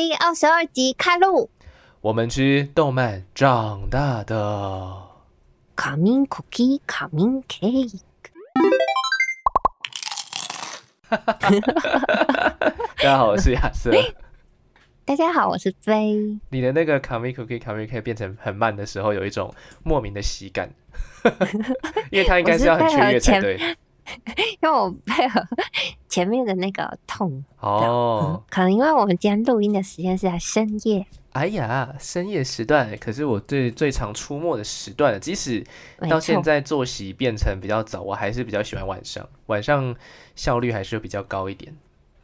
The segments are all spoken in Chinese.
第二十二集开录。我们吃动漫长大的。Coming cookie, coming cake。大家好，我是亚瑟。大家好，我是飞。你的那个 Kami Cookie Kami Cake 变成很慢的时候，有一种莫名的喜感，因为它应该是要很雀跃才对。因为我配合前面的那个痛哦，可能因为我们今天录音的时间是在深夜。哎呀，深夜时段，可是我最最常出没的时段了。即使到现在作息变成比较早，我还是比较喜欢晚上，晚上效率还是比较高一点。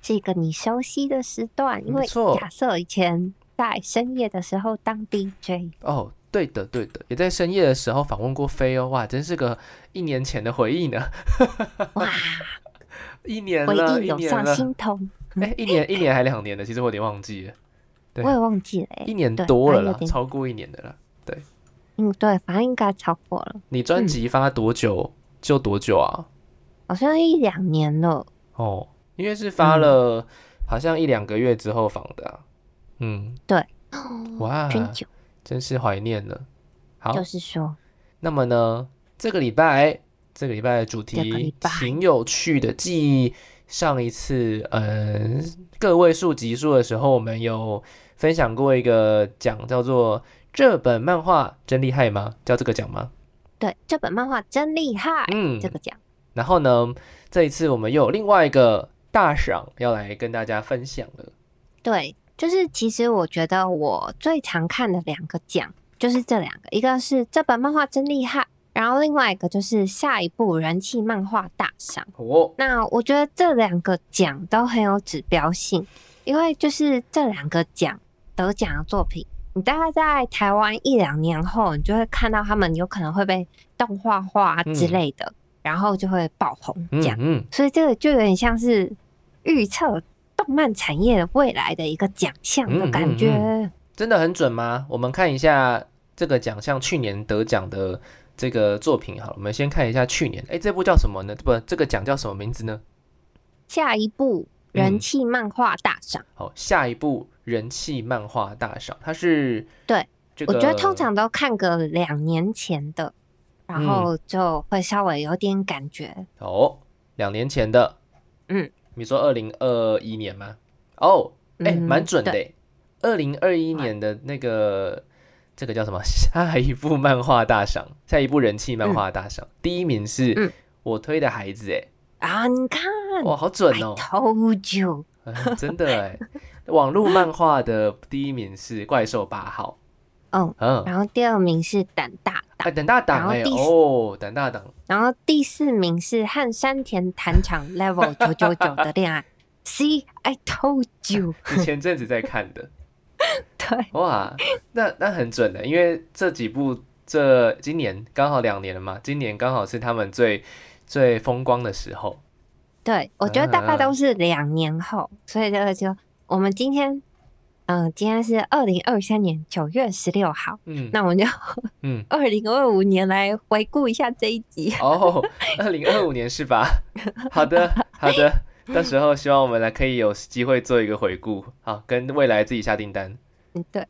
是一个你熟悉的时段，因为没错亚瑟以前在深夜的时候当 DJ。哦，对的，对的，也在深夜的时候访问过飞哦，哇，真是个一年前的回忆呢，哇，一年回了，忆涌上一年了，心头。哎，一年，一年还两年的，其实我有点忘记了，对我也忘记了、欸，一年多了啦，超过一年的了。嗯，对，反正应该超过了，你专辑发多久就多久啊？好像一两年了。哦，因为是发了好像一两个月之后访的、啊，嗯，对，哇，真久，真是怀念了。好，就是说，那么呢，这个礼拜这个礼拜的主题挺有趣的。继上一次呃个位数集数的时候，我们有分享过一个奖，叫做“这本漫画真厉害吗？”叫这个奖吗？对，这本漫画真厉害，嗯这个奖。然后呢，这一次我们又有另外一个大赏要来跟大家分享了。对，就是其实我觉得我最常看的两个奖就是这两个，一个是这本漫画真厉害，然后另外一个就是下一部人气漫画大赏。哦，那我觉得这两个奖都很有指标性，因为就是这两个奖得奖的作品，你大概在台湾一两年后，你就会看到他们有可能会被动画化之类的，然后就会爆红这样。嗯嗯，所以这个就有点像是预测动漫产业的未来的一个奖项的感觉。嗯真的很准吗？我们看一下这个奖项去年得奖的这个作品好了，我们先看一下去年，哎，这部叫什么呢？不，这个奖叫什么名字呢？下一部人气漫画大赏，好，下一部人气漫画大赏，它是对这个，我觉得通常都看个两年前的，然嗯后就会稍微有点感觉。哦，两年前的，嗯，你说二零二一年吗？哦，哎，嗯蛮准的二零二一年的那个这个叫什么？下一部漫画大赏，下一部人气漫画大赏，第一名是嗯。我推的孩子，哎，啊，你看哇，好准哦。you，嗯真的哎，网络漫画的第一名是怪兽八号，嗯，嗯，然后第二名是胆大哎，党，胆大档哎，哦，等大档，然后第四名是和山田谈场 level 九九九的恋爱。See, I told you，你前阵子在看的，对，哇，那那很准的，因为这几部这今年刚好两年了嘛，今年刚好是他们最最风光的时候。对，我觉得大概嗯都是两年后，所以这个就我们今天，嗯、今天是二零二三年九月十六号，嗯那我们就嗯，二零二五年来回顾一下这一集。哦，二零二五年是吧？好的，好的，到时候希望我们来可以有机会做一个回顾，好，跟未来自己下订单。嗯，对，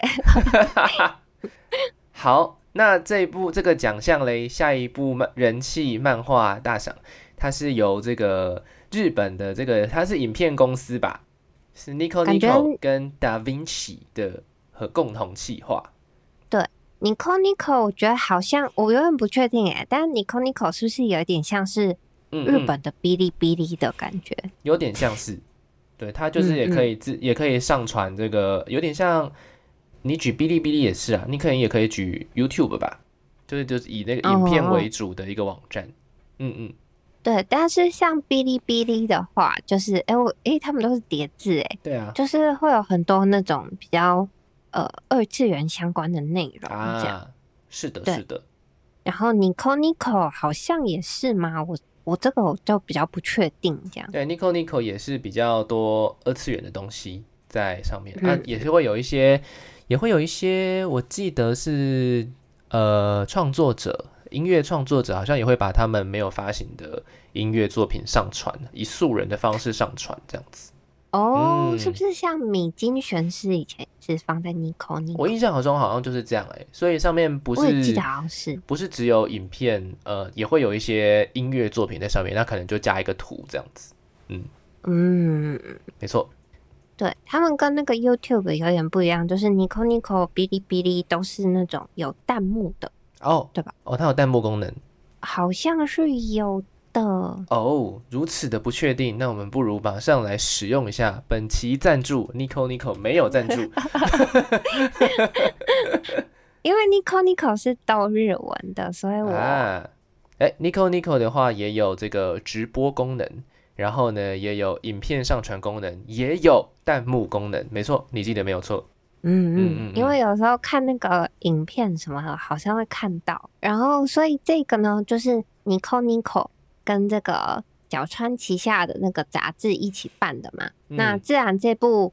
好，那这一部这个奖项嘞，下一部漫人气漫画大赏，它是由这个日本的这个它是影片公司吧，是 Nico Nico 跟 Da Vinci 的和共同企划。对 Nico Nico，我觉得好像我有点不确定哎，但 Nico Nico 是不是有一点像是嗯，日嗯本的哔哩哔哩的感觉？有点像是，对，它就是也可以自、也可以上传这个，有点像你举哔哩哔哩也是啊，你可能也可以举 YouTube 吧，就是就是以那个影片哦为主的一个网站。嗯嗯，对，但是像哔哩哔哩的话，就是哎、我哎、他们都是叠字哎，对啊，就是会有很多那种比较呃二次元相关的内容这样。啊，是的，是的，然后 Nico Nico 好像也是吗？我我这个我就比较不确定这样。对，Nico Nico 也是比较多二次元的东西在上面，嗯啊，也是会有一些，也会有一些，我记得是呃创作者。音乐创作者好像也会把他们没有发行的音乐作品上传，以素人的方式上传这样子。哦，嗯是不是像米津玄师以前是放在 Nico Nico？我印象中好像就是这样哎、所以上面不是我也记得好像是。不是只有影片，呃，也会有一些音乐作品在上面，那可能就加一个图这样子。嗯，没错，对他们跟那个 YouTube 有点不一样，就是 Nico Nico、哔哩哔哩都是那种有弹幕的，哦，对吧？哦，它有弹幕功能。好像是有的。哦，如此的不确定，那我们不如马上来使用一下本期赞助 Nico Nico 没有赞助 因为 Nico Nico 是都日文的，所以我、啊。哎，Nico Nico 的话也有这个直播功能，然后呢也有影片上传功能，也有弹幕功能。没错，你记得没有错。嗯嗯因为有时候看那个影片什么的，好像会看到，然后所以这个呢，就是 Nico Nico 跟这个角川旗下的那个杂志一起办的嘛。嗯那自然这部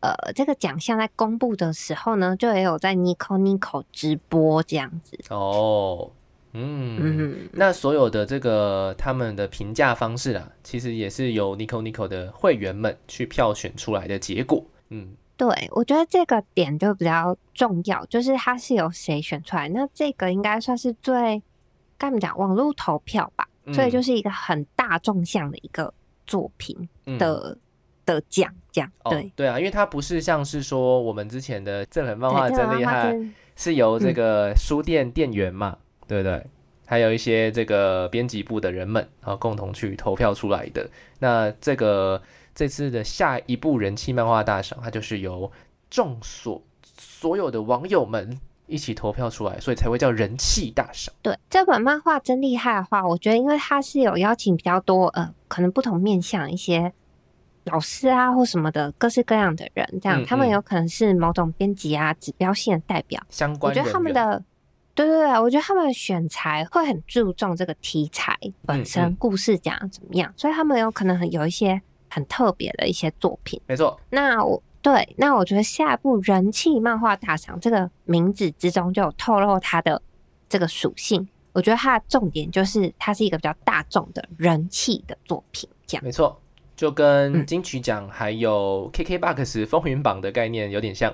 呃这个奖项在公布的时候呢，就也有在 Nico Nico 直播这样子。哦，嗯。嗯，那所有的这个他们的评价方式啊，其实也是由 Nico Nico 的会员们去票选出来的结果。嗯，对，我觉得这个点就比较重要，就是它是由谁选出来。那这个应该算是最该怎么讲，网络投票吧，所以就嗯是一个很大众向的一个作品嗯的、的奖，这样哦对。对啊，因为它不是像是说我们之前的正人漫画真厉害，是由这嗯个书店店员嘛，对不对？还有一些这个编辑部的人们啊，共同去投票出来的。那这个这次的下一部人气漫画大赏，它就是由众所所有的网友们一起投票出来，所以才会叫人气大赏。对这本漫画真厉害的话，我觉得因为它是有邀请比较多呃，可能不同面向一些老师啊或什么的各式各样的人，这样、嗯嗯他们有可能是某种编辑啊指标性的代表。相关我觉得他们的，对对对，我觉得他们的选材会很注重这个题材本身，嗯故事讲得怎么样，所以他们有可能很有一些很特别的一些作品。没错，那我对，那我觉得下一部人气漫画大赏这个名字之中就有透露它的这个属性。我觉得它的重点就是它是一个比较大众的人气的作品，这样。没错，就跟嗯金曲奖还有 KKBOX 风云榜的概念有点像。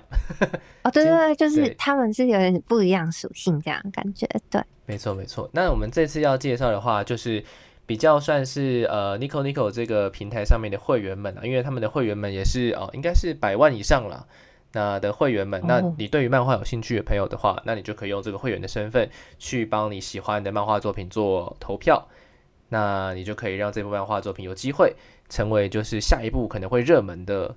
哦，对对对，就是他们是有点不一样属性，这样感觉。对，没错，没错。那我们这次要介绍的话，就是比较算是呃 Nico Nico 这个平台上面的会员们啊，因为他们的会员们也是哦、应该是百万以上了。那的会员们，那哦你对于漫画有兴趣的朋友的话，那你就可以用这个会员的身份去帮你喜欢的漫画作品做投票，那你就可以让这部漫画作品有机会成为就是下一部可能会热门的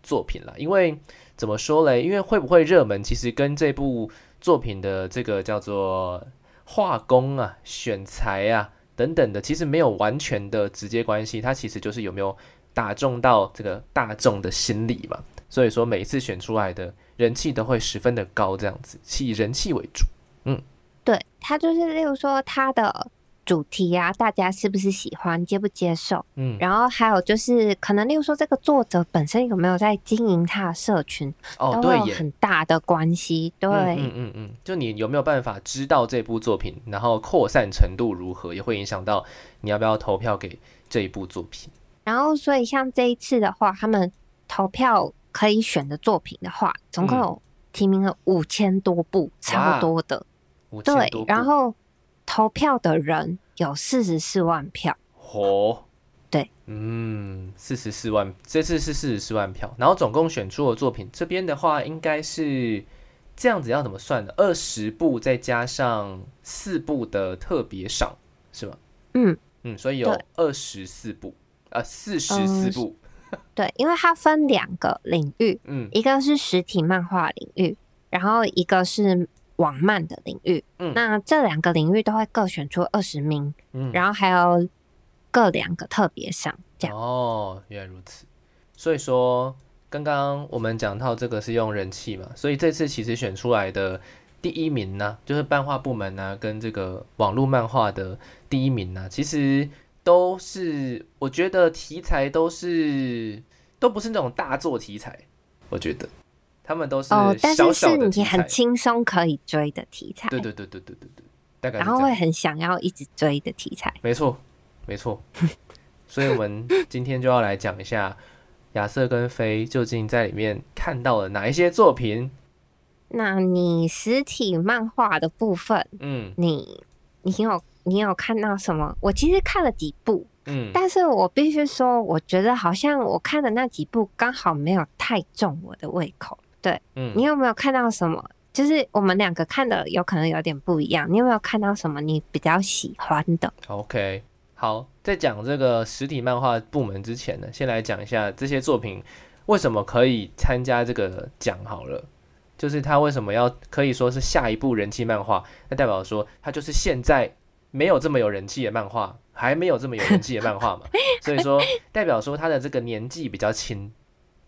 作品了。因为怎么说嘞？因为会不会热门，其实跟这部作品的这个叫做画工啊、选材啊等等的，其实没有完全的直接关系。它其实就是有没有打中到这个大众的心理嘛。所以说每一次选出来的人气都会十分的高，这样子是以人气为主。嗯对，它就是例如说它的主题啊，大家是不是喜欢，接不接受？嗯，然后还有就是，可能例如说这个作者本身有没有在经营他的社群，哦，都有对，很大的关系。对，嗯嗯嗯嗯，就你有没有办法知道这部作品，然后扩散程度如何，也会影响到你要不要投票给这一部作品。然后所以像这一次的话，他们投票可以选的作品的话，总共嗯有提名了五千多部，超多的。对然后投票的人有四十四万票。哦，对，嗯，四十四万，这次是四十四万票，然后总共选出的作品，这边的话应该是这样子，要怎么算呢？二十部再加上四部的特别赏，是吗？嗯，嗯，所以有对。二十四部，呃，四十四嗯部，对，因为它分两个领域，嗯。一个是实体漫画领域，然后一个是网漫的领域。嗯那这两个领域都会各选出二十名，嗯，然后还有各两个特别赏，这样。哦，原来如此。所以说，刚刚我们讲到这个是用人气嘛，所以这次其实选出来的第一名呢，就是漫画部门呢，跟这个网络漫画的第一名呢，其实都是我觉得题材都是都不是那种大作题材，我觉得他们都是哦，但是是你。很轻松可以追的题材，对对对对对对对，大概然后会。很想要一直追的题材。没错，没错。所以我们今天就要来讲一下亚瑟跟飞究竟在里面看到了哪一些作品？那你实体漫画的部分，嗯你你有你有看到什么？我其实看了几部，嗯，但是我必须说，我觉得好像我看的那几部刚好没有太中我的胃口。对嗯你有没有看到什么？就是我们两个看的有可能有点不一样。你有没有看到什么你比较喜欢的？OK，好，在讲这个实体漫画部门之前呢，先来讲一下这些作品为什么可以参加这个奖好了。就是它为什么要可以说是下一部人气漫画？那代表说它就是现在没有这么有人气的漫画，还没有这么有人气的漫画嘛。所以说代表说它的这个年纪比较轻。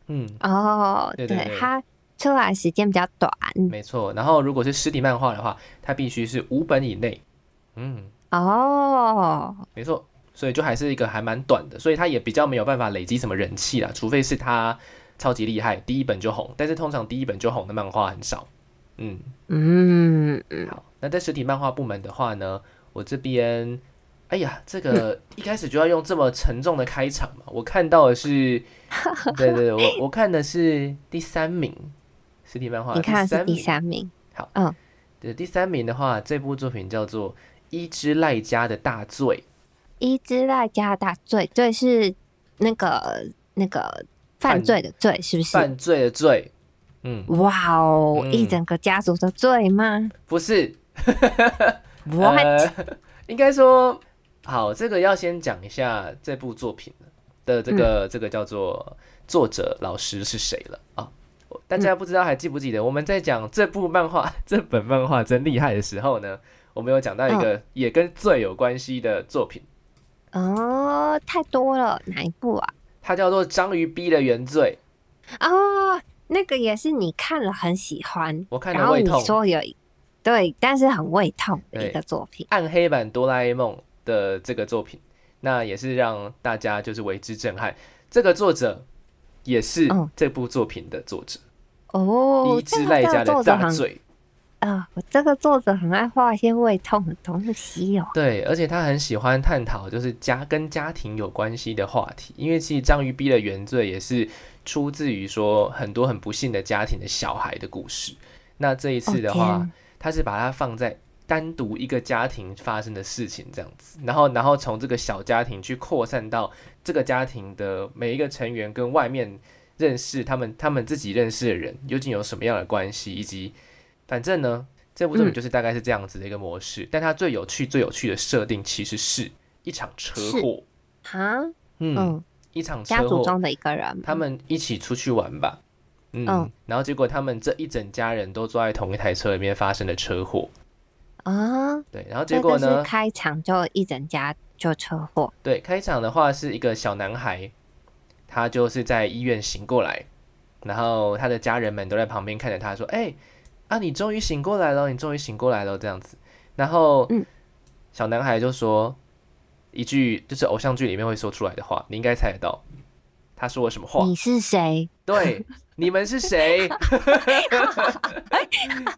嗯，哦，对对对它出来时间比较短。没错。然后如果是实体漫画的话，它必须是五本以内。嗯，哦，没错，所以就还是一个还蛮短的，所以它也比较没有办法累积什么人气啦，除非是它超级厉害，第一本就红。但是通常第一本就红的漫画很少。嗯，嗯嗯，好，那在实体漫画部门的话呢，我这边，哎呀，这个 一开始就要用这么沉重的开场嘛？我看到的是，对对对，我我看的是第三名，实体漫画你看的是第名。好，嗯。对，第三名的话，这部作品叫做《伊之赖家的大罪》。伊之濑加大罪，罪是那个那个犯罪的罪，是不是？犯罪的罪，嗯，哇哦，嗯一整个家族的罪吗不是？What？、呃应该说，好，这个要先讲一下这部作品的这嗯个、这个叫做作者老师是谁了啊？大嗯家不知道还记不记得我们在讲这部漫画、这本漫画真厉害的时候呢，我们有讲到一嗯个也跟罪有关系的作品，哦，太多了，哪一部啊？它叫做《章鱼逼的原罪哦，那个也是你看了很喜欢，我看然后你了胃痛说有对，但是很胃痛的一个作品。暗黑版哆啦 A 梦的这个作品，那也是让大家就是为之震撼。这个作者也是嗯这部作品的作者，哦，伊之这个这个濑家的作者很大罪。啊，我这个作者很爱画一些胃痛的东西哦。对，而且他很喜欢探讨就是家跟家庭有关系的话题，因为其实章鱼逼的原罪也是出自于说很多很不幸的家庭的小孩的故事。那这一次的话，哦他是把它放在单独一个家庭发生的事情这样子，然后然后从这个小家庭去扩散到这个家庭的每一个成员跟外面认识他们他们自己认识的人究竟有什么样的关系，以及反正呢，这部作品嗯。就是大概是这样子的一个模式。但它最有趣最有趣的设定其实是一场车祸，哈，嗯，嗯，一场家车祸，族中的一个人，他们一起出去玩吧。嗯，嗯然后结果他们这一整家人都坐在同一台车里面发生了车祸，啊，对，然后结果呢？开场就一整家就车祸，对，开场的话是一个小男孩，他就是在医院醒过来，然后他的家人们都在旁边看着他说：“哎、啊，你终于醒过来了，你终于醒过来了。”这样子，然后嗯小男孩就说一句就是偶像剧里面会说出来的话，你应该猜得到，他说了什么话？你是谁？对，你们是谁？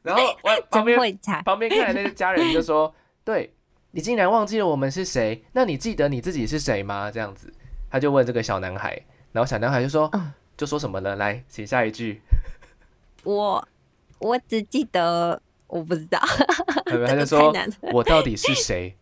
然后我旁边，旁边看来那些家人就说：“对你竟然忘记了我们是谁？那你记得你自己是谁吗？”这样子，他就问这个小男孩，然后小男孩就说：“嗯就说什么呢？来，写下一句。我我只记得我不知道，他就说我到底是谁？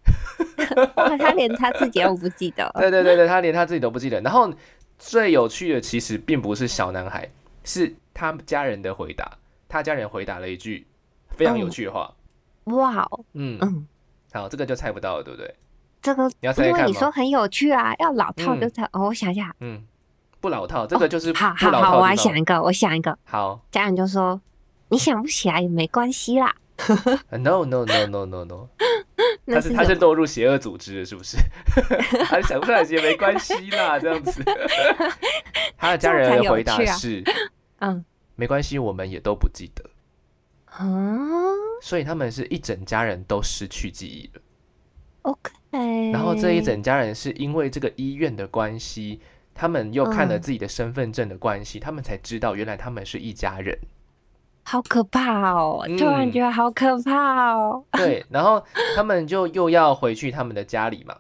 哇 他连他自己都不记得。对对对对，他连他自己都不记得。然后最有趣的其实并不是小男孩，是他家人的回答。他家人回答了一句非常有趣的话。哇哦，嗯，嗯，好，这个就猜不到了，对不对？这个你要猜猜因为？你说很有趣啊，要老套就嗯猜。哦，我想一下，嗯，不老套，这个就是哦好不老好好，我。还想一个，我想一个，好家人就说你想不起来也没关系啦。呃，no no no no no no，那他是他是什么落入邪恶组织了，是不是？他想不出来也没关系啦，这样子。他的家人的回答是：嗯没关系，我们也都不记得。啊所以他们是一整家人都失去记忆了。，OK。然后这一整家人是因为这个医院的关系，他们又看了嗯自己的身份证的关系，他们才知道原来他们是一家人。好可怕哦！突然嗯觉得好可怕哦。对，然后他们就又要回去他们的家里嘛。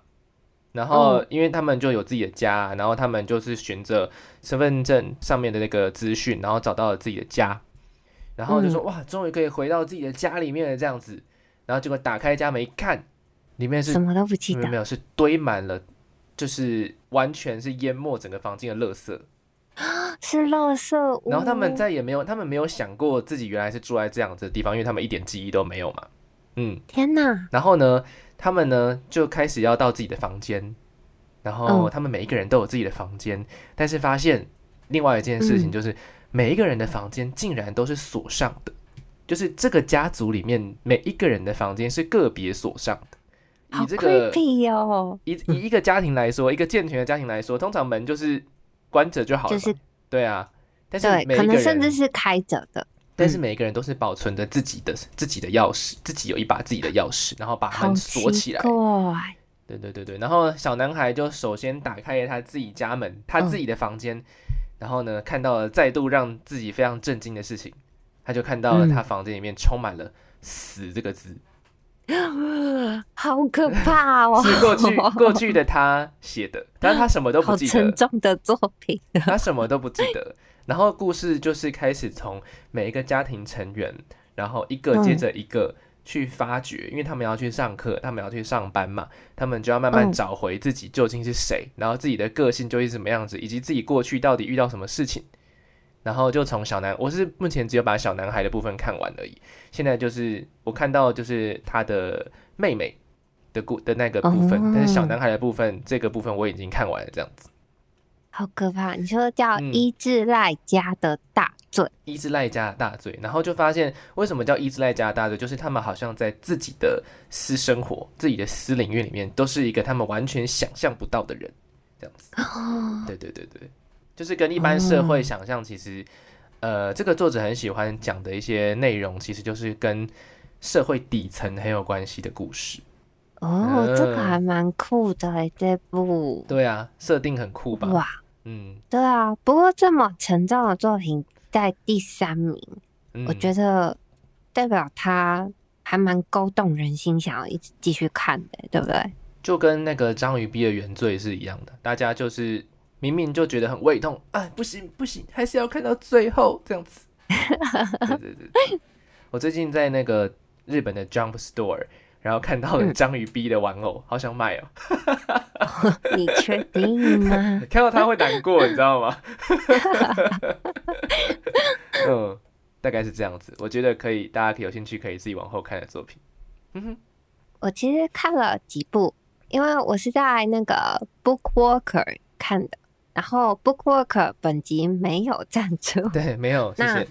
然后因为他们就有自己的家，然后他们就是循着身份证上面的那个资讯，然后找到了自己的家，然后就说、哇，终于可以回到自己的家里面了这样子。然后结果打开家门一看，里面是什么都不记得没有是堆满了，就是完全是淹没整个房间的垃圾。是垃圾屋。然后他们再也没有，他们没有想过自己原来是住在这样子的地方，因为他们一点记忆都没有嘛。嗯，天哪，然后呢，他们呢就开始要到自己的房间，然后嗯他们每一个人都有自己的房间，但是发现另外一件事情嗯就是，每一个人的房间竟然都是锁上的，就是这个家族里面每一个人的房间是个别锁上的。好以这个哦，以以一个家庭来说，一个健全的家庭来说，通常门就是关着就好了，就是对啊。但是对，可每一个人能甚至是开着的，但是每一个人都是保存着自己的自己的钥匙，自己有一把自己的钥匙，然后把门锁起来。怪。对对对对，然后小男孩就首先打开了他自己家门，他自己的房间，然后呢看到了再度让自己非常震惊的事情，他就看到了嗯他房间里面充满了“死”这个字，好可怕哦！是过去过去的他写的，但是他什么都不记得，沉重的作品。他什么都不记得。然后故事就是开始从每一个家庭成员，然后一个接着一个去发掘，因为他们要去上课，他们要去上班嘛，他们就要慢慢嗯找回自己究竟是谁，然后自己的个性究竟是什么样子，以及自己过去到底遇到什么事情。然后就从小男，我是目前只有把小男孩的部分看完而已。现在就是我看到就是他的妹妹的故的那个部分，哦但是小男孩的部分这个部分我已经看完了，这样子。好可怕！你说叫嗯伊智赖家的大罪，伊之赖家的大罪，然后就发现为什么叫伊之赖家的大罪，就是他们好像在自己的私生活、自己的私领域里面，都是一个他们完全想象不到的人，这样子。哦对对对对，就是跟一般社会想象，其实，呃，这个作者很喜欢讲的一些内容，其实就是跟社会底层很有关系的故事。哦，这个嗯还蛮酷的诶，这部对啊，设定很酷吧？哇，嗯，对啊。不过这么沉重的作品在第三名，嗯我觉得代表他还蛮勾动人心，想要一直继续看的，对不对？就跟那个章鱼逼的原罪是一样的，大家就是明明就觉得很胃痛，哎，不行不行，还是要看到最后这样子。对对对对，我最近在那个日本的 Jump Store，然后看到了嗯章鱼逼的玩偶，好想买哦。你确定吗？看到他会难过，你知道吗？嗯，大概是这样子。我觉得可以，大家可以有兴趣可以自己往后看的作品。我其实看了几部，因为我是在那个 Bookwalker 看的，然后 Bookwalker 本集没有赞助，对，没有，谢那谢。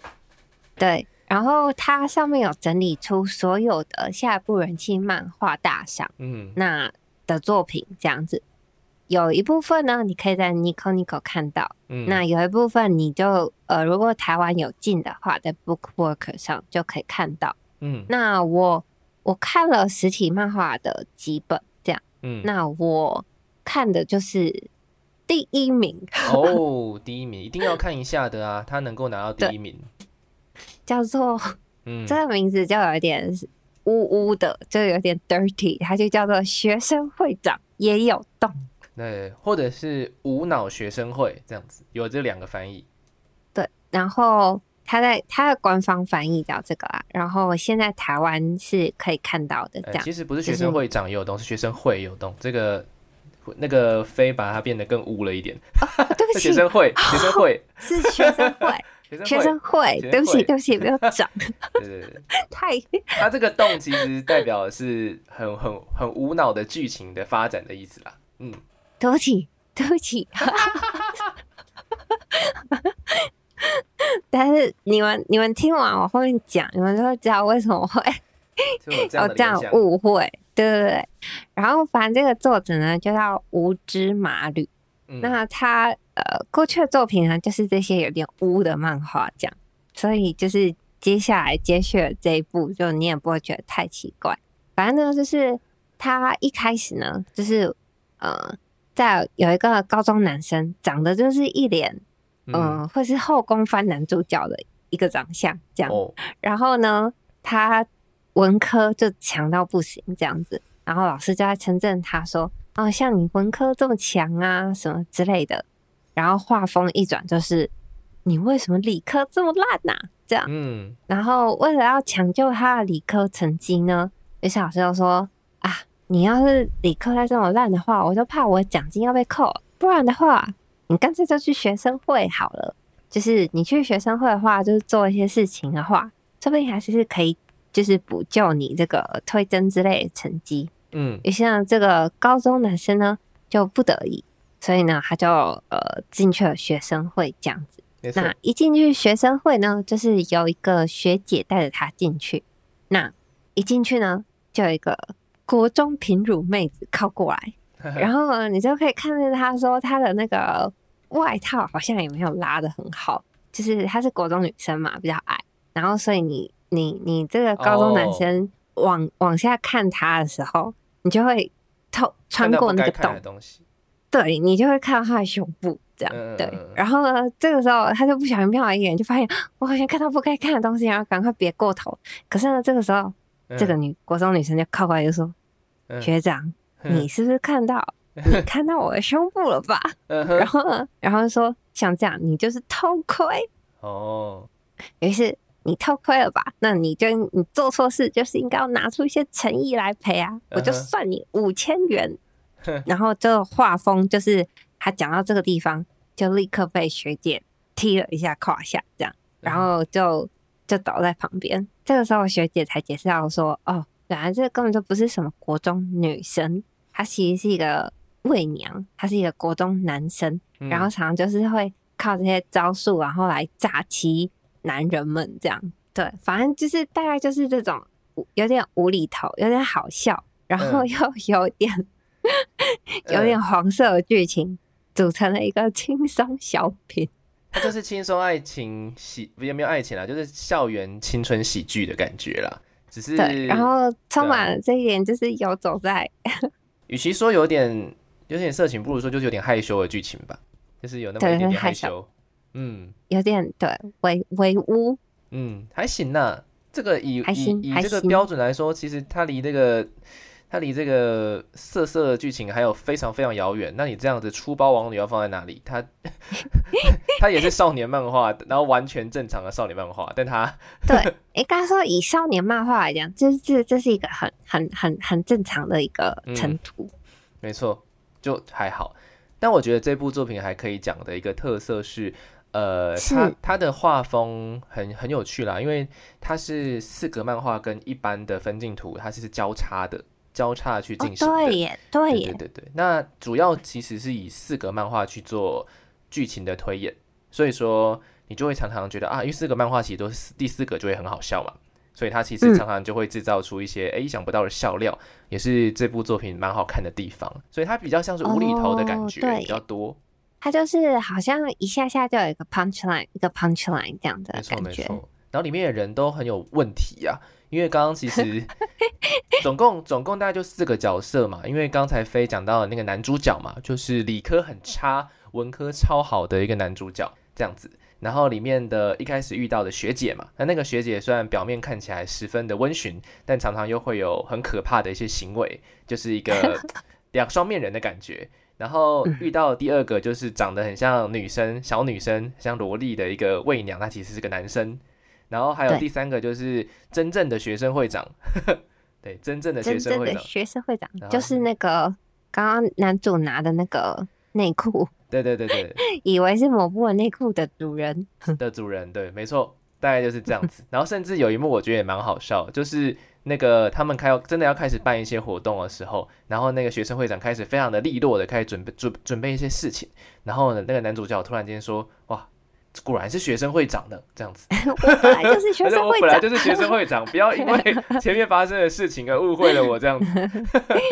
对，然后它上面有整理出所有的下一部人气漫画大赏嗯那的作品，这样子。有一部分呢，你可以在 Nico Nico 看到，嗯，那有一部分你就呃，如果台湾有进的话，在 Bookwalker 上就可以看到。嗯那我我看了实体漫画的几本，这样。嗯，那我看的就是第一名，哦，第一名一定要看一下的啊，他能够拿到第一名。叫做嗯，这个名字就有点污污的，就有点 dirty，它就叫做学生会长也有洞。对，或者是无脑学生会这样子，有这两个翻译。对，然后他在他的官方翻译叫这个啦，然后现在台湾是可以看到的，这呃，样。其实不是学生会长也有动，是学生会有动。这个那个飞把它变得更污了一点。哦对不起 学，生会，学生会，是学生会，学生会。对不起，对不起，不要讲对对对，太 他这个动其实代表的是很很很无脑的剧情的发展的意思啦。嗯，对不起，对不起。但是你们你们听完我后面讲，你们就会知道为什么会就有这样。误会，对对对。然后反正这个作者呢就叫无知马吕，嗯那他呃过去的作品呢就是这些有点污的漫画这样，所以就是接下来接续的这一部，就你也不会觉得太奇怪。反正呢就是他一开始呢就是呃在有一个高中男生长得就是一脸嗯、呃会是后宫番男主角的一个长相这样，哦，然后呢，他文科就强到不行这样子，然后老师就在称赞他说：“哦，像你文科这么强啊，什么之类的。然后画风一转，就是你为什么理科这么烂呐？这样，嗯，然后为了要抢救他的理科成绩呢，有些老师就说啊，你要是理科再这么烂的话，我就怕我奖金要被扣，不然的话，你干脆就去学生会好了。就是你去学生会的话，就是做一些事情的话，说不定还是是可以，就是补救你这个推甄之类的成绩。嗯，有些这个高中男生呢，就不得已，所以呢，他就呃进去了学生会这样子。那一进去学生会呢，就是有一个学姐带着他进去。那一进去呢，就有一个国中平乳妹子靠过来，然后呢，你就可以看见他说他的那个外套好像也没有拉的很好，就是她是国中女生嘛，比较矮，然后所以你你你这个高中男哦。生往、往下看他的时候，你就会透穿过那个洞对你就会看到他的胸部这样，对。然后呢，这个时候他就不小心瞟了一眼，就发现我好像看到不该看的东西，然后赶快别过头。可是呢，这个时候，这个嗯女国中女生就靠过来就说：“嗯学长，嗯你是不是看到你看到我的胸部了吧？”嗯然哼，后呢，然后说像这样，你就是偷窥。哦，于是你偷窥了吧？那你就你做错事，就是应该要拿出一些诚意来赔啊！我就算你五千元。然后这个画风就是他讲到这个地方，就立刻被学姐踢了一下胯下，这样，然后就就倒在旁边。这个时候学姐才解释到说：“哦，原来这根本就不是什么国中女生，她其实是一个伪娘，她是一个国中男生。”嗯然后常常就是会靠这些招数，然后来诈欺男人们这样。对，反正就是大概就是这种有点无厘头，有点好笑，然后嗯又有点、有点黄色的剧情，组成了一个轻松小品。它就是轻松爱情喜，不也没有爱情啦，就是校园青春喜剧的感觉啦。只是，对，然后充满了这一点就是游走在与其说有点有点色情，不如说就是有点害羞的剧情吧，就是有那么对一点点害害羞。嗯有点对唯唯污，嗯，还行呐。这个以还以以这个标准来说，其实它离那个它离这个色色的剧情还有非常非常遥远。那你这样子出包王女要放在哪里？它它也是少年漫画，然后完全正常的少年漫画，但它 对，应该说以少年漫画来讲，这这这是一个很很很很正常的一个嗯程度。没错，就还好。但我觉得这部作品还可以讲的一个特色是，呃，是它它的画风很很有趣啦，因为它是四格漫画跟一般的分镜图它是交叉的，交叉去哦进，行的。对耶，对对耶对，对对，那主要其实是以四格漫画去做剧情的推演，所以说你就会常常觉得啊，因为四格漫画其实都是第四格就会很好笑嘛，所以它其实嗯常常就会制造出一些诶意想不到的笑料，也是这部作品蛮好看的地方，所以它比较像是无厘头的感觉、哦比较多，它就是好像一下下就有一个 punch line，一个 punch line 这样的没错感觉。没错。然后里面的人都很有问题啊，因为刚刚其实 总共总共大概就四个角色嘛，因为刚才飞讲到的那个男主角嘛，就是理科很差，文科超好的一个男主角这样子。然后里面的一开始遇到的学姐嘛，那那个学姐虽然表面看起来十分的温驯，但常常又会有很可怕的一些行为，就是一个 两双面人的感觉。然后遇到第二个就是长得很像女生，小女生，像萝莉的一个媚娘，她其实是个男生。然后还有第三个就是真正的学生会长，对，真正的学生会长，学生会长就是那个刚刚男主拿的那个内裤，对对对对 以为是抹布的内裤的主人。的主人，对，没错，大概就是这样子。然后甚至有一幕我觉得也蛮好笑，就是那个他们开要真的要开始办一些活动的时候，然后那个学生会长开始非常的利落的开始准备准准备一些事情，然后呢，那个男主角突然间说，哇。果然是学生会长的，这样子。我本来就是学生会长，我本来就是学生会长，不要因为前面发生的事情而误会了我这样子。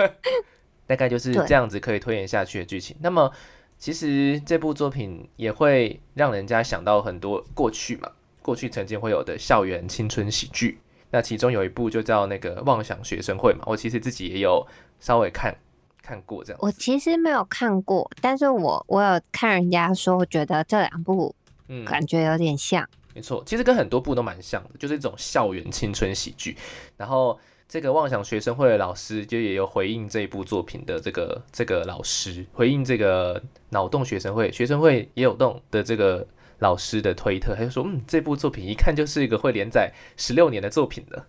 大概就是这样子可以推演下去的剧情。那么，其实这部作品也会让人家想到很多过去嘛，过去曾经会有的校园青春喜剧。那其中有一部就叫那个《妄想学生会》嘛，我其实自己也有稍微看看过这样。我其实没有看过，但是我我有看人家说，觉得这两部嗯，感觉有点像。没错，其实跟很多部都蛮像的，就是一种校园青春喜剧。然后这个妄想学生会的老师就也有回应这一部作品的这个这个老师回应这个脑洞学生会学生会也有洞的这个老师的推特，他就说，嗯，这部作品一看就是一个会连载十六年的作品了。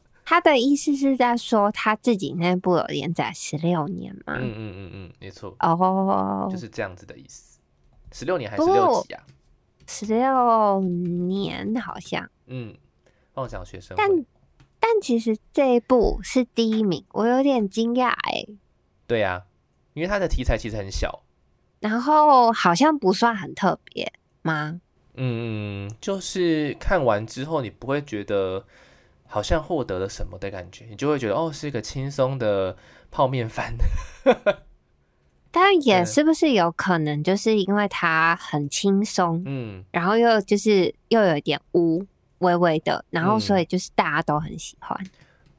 他的意思是在说他自己那部有连载十六年吗？嗯嗯嗯嗯，没错，哦，就是这样子的意思。十六年还是六集啊？十六年好像。嗯，妄想学生但。但其实这一部是第一名，我有点惊讶哎。对呀、因为它的题材其实很小，然后好像不算很特别吗？嗯，就是看完之后你不会觉得好像获得了什么的感觉，你就会觉得哦是一个轻松的泡面番。但也是不是有可能就是因为它很轻松，嗯，然后又就是又有一点污微微的，然后嗯所以就是大家都很喜欢。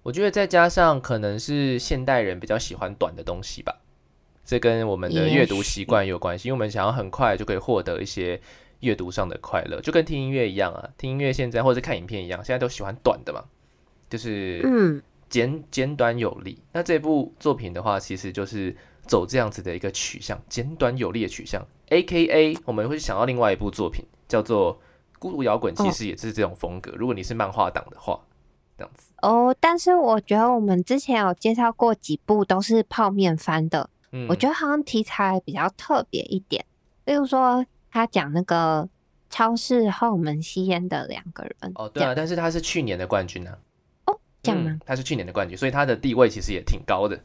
我觉得再加上可能是现代人比较喜欢短的东西吧，这跟我们的阅读习惯有关系，因为我们想要很快就可以获得一些阅读上的快乐，就跟听音乐一样啊，听音乐现在或者看影片一样，现在都喜欢短的嘛，就是嗯，简简短有力。那这部作品的话，其实就是走这样子的一个取向，简短有力的取向。A K A 我们会想到另外一部作品叫做《孤独摇滚》，其哦实也是这种风格。如果你是漫画党的话，这样子，哦，但是我觉得我们之前有介绍过几部都是泡面番的，嗯，我觉得好像题材比较特别一点，例如说他讲那个超市后门吸烟的两个人，哦，对啊，但是他是去年的冠军呢、哦，这样吗嗯？他是去年的冠军，所以他的地位其实也挺高的。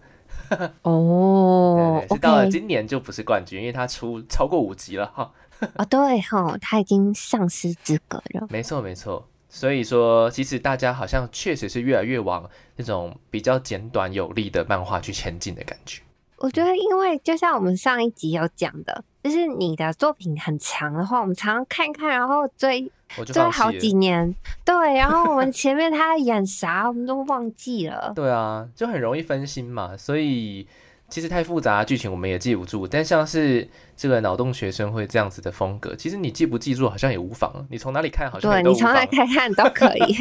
哦对对，是到了今年就不是冠军，因为他出超过五集了哈。哦，对吼，他已经丧失资格了。没错没错，所以说其实大家好像确实是越来越往那种比较简短有力的漫画去前进的感觉。我觉得，因为就像我们上一集有讲的，就是你的作品很强的话，我们常常看一看，然后追我追好。几年，对，然后我们前面他在 演啥，我们都忘记了。对啊，就很容易分心嘛，所以其实太复杂的剧情我们也记不住。但像是这个脑洞学生会这样子的风格，其实你记不记住好像也无妨，你从哪里看好像你从哪妨。看看都可以，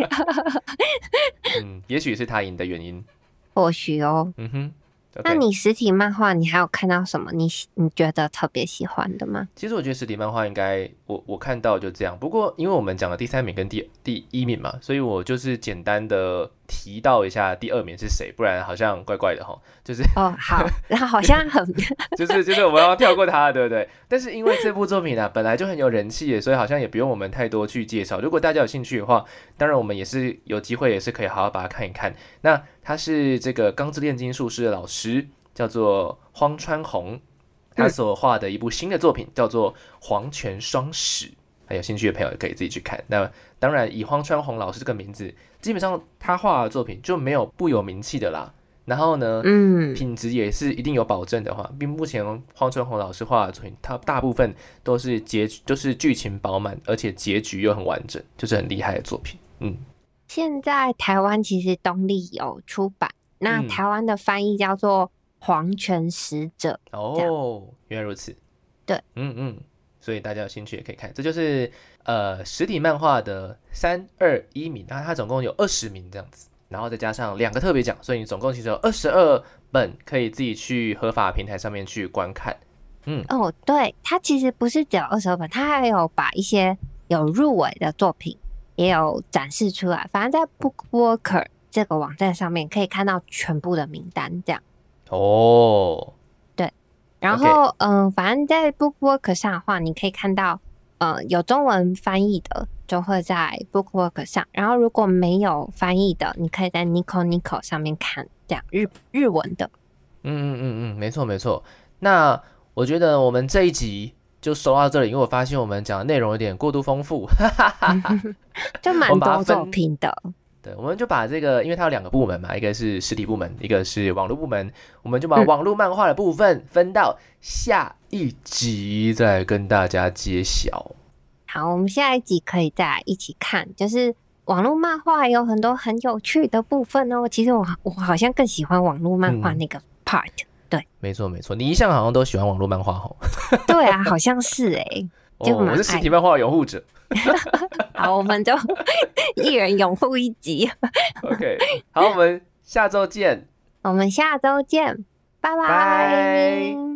嗯，也许是他赢的原因。或许哦。嗯哼。那你实体漫画，你还有看到什么你喜你觉得特别喜欢的吗？其实我觉得实体漫画应该，我我看到就这样。不过因为我们讲了第三名跟第第一名嘛，所以我就是简单的提到一下第二名是谁，不然好像怪怪的哈。就是哦，好，然后好像很 就是就是我们要跳过它，对不对？但是因为这部作品啊本来就很有人气耶，所以好像也不用我们太多去介绍。如果大家有兴趣的话，当然我们也是有机会，也是可以好好把它看一看。那他是这个《钢之炼金术师》的老师，叫做荒川弘，他所画的一部新的作品叫做《黄泉双史》。还有兴趣的朋友可以自己去看。那当然，以荒川弘老师这个名字，基本上他画的作品就没有不有名气的啦。然后呢，嗯品质也是一定有保证的话，并目前荒川弘老师画的作品，他大部分都是结局，就是剧情饱满，而且结局又很完整，就是很厉害的作品。嗯，现在台湾其实东立有出版，那嗯台湾的翻译叫做《黄泉使者》。哦，原来如此。对，嗯嗯，所以大家有兴趣也可以看，这就是呃实体漫画的三二一名，那它总共有二十名这样子，然后再加上两个特别奖，所以你总共其实有二十二本可以自己去合法平台上面去观看。嗯哦，对，它其实不是只有二十二本，它还有把一些有入围的作品也有展示出来。反正在 BookWalker 这个网站上面可以看到全部的名单，这样。哦，对然后，嗯、反正在 BookWalker 上的话，你可以看到，呃，有中文翻译的就会在 BookWalker 上，然后如果没有翻译的，你可以在 Nico Nico 上面看，这样日日文的。嗯嗯嗯嗯，没错没错。那我觉得我们这一集就收到这里，因为我发现我们讲的内容有点过度丰富，就蛮多作品的。对，我们就把这个，因为它有两个部门嘛，一个是实体部门，一个是网络部门，我们就把嗯网络漫画的部分分到下一集再跟大家揭晓。好，我们下一集可以再一起看，就是网络漫画有很多很有趣的部分哦。其实我我好像更喜欢网络漫画嗯那个 part，、对，没错没错，你一向好像都喜欢网络漫画吼。对啊，好像是哎，我是实体漫画拥护者。好，我们就一人拥护一集。OK，好，我们下周见。我们下周见，拜拜。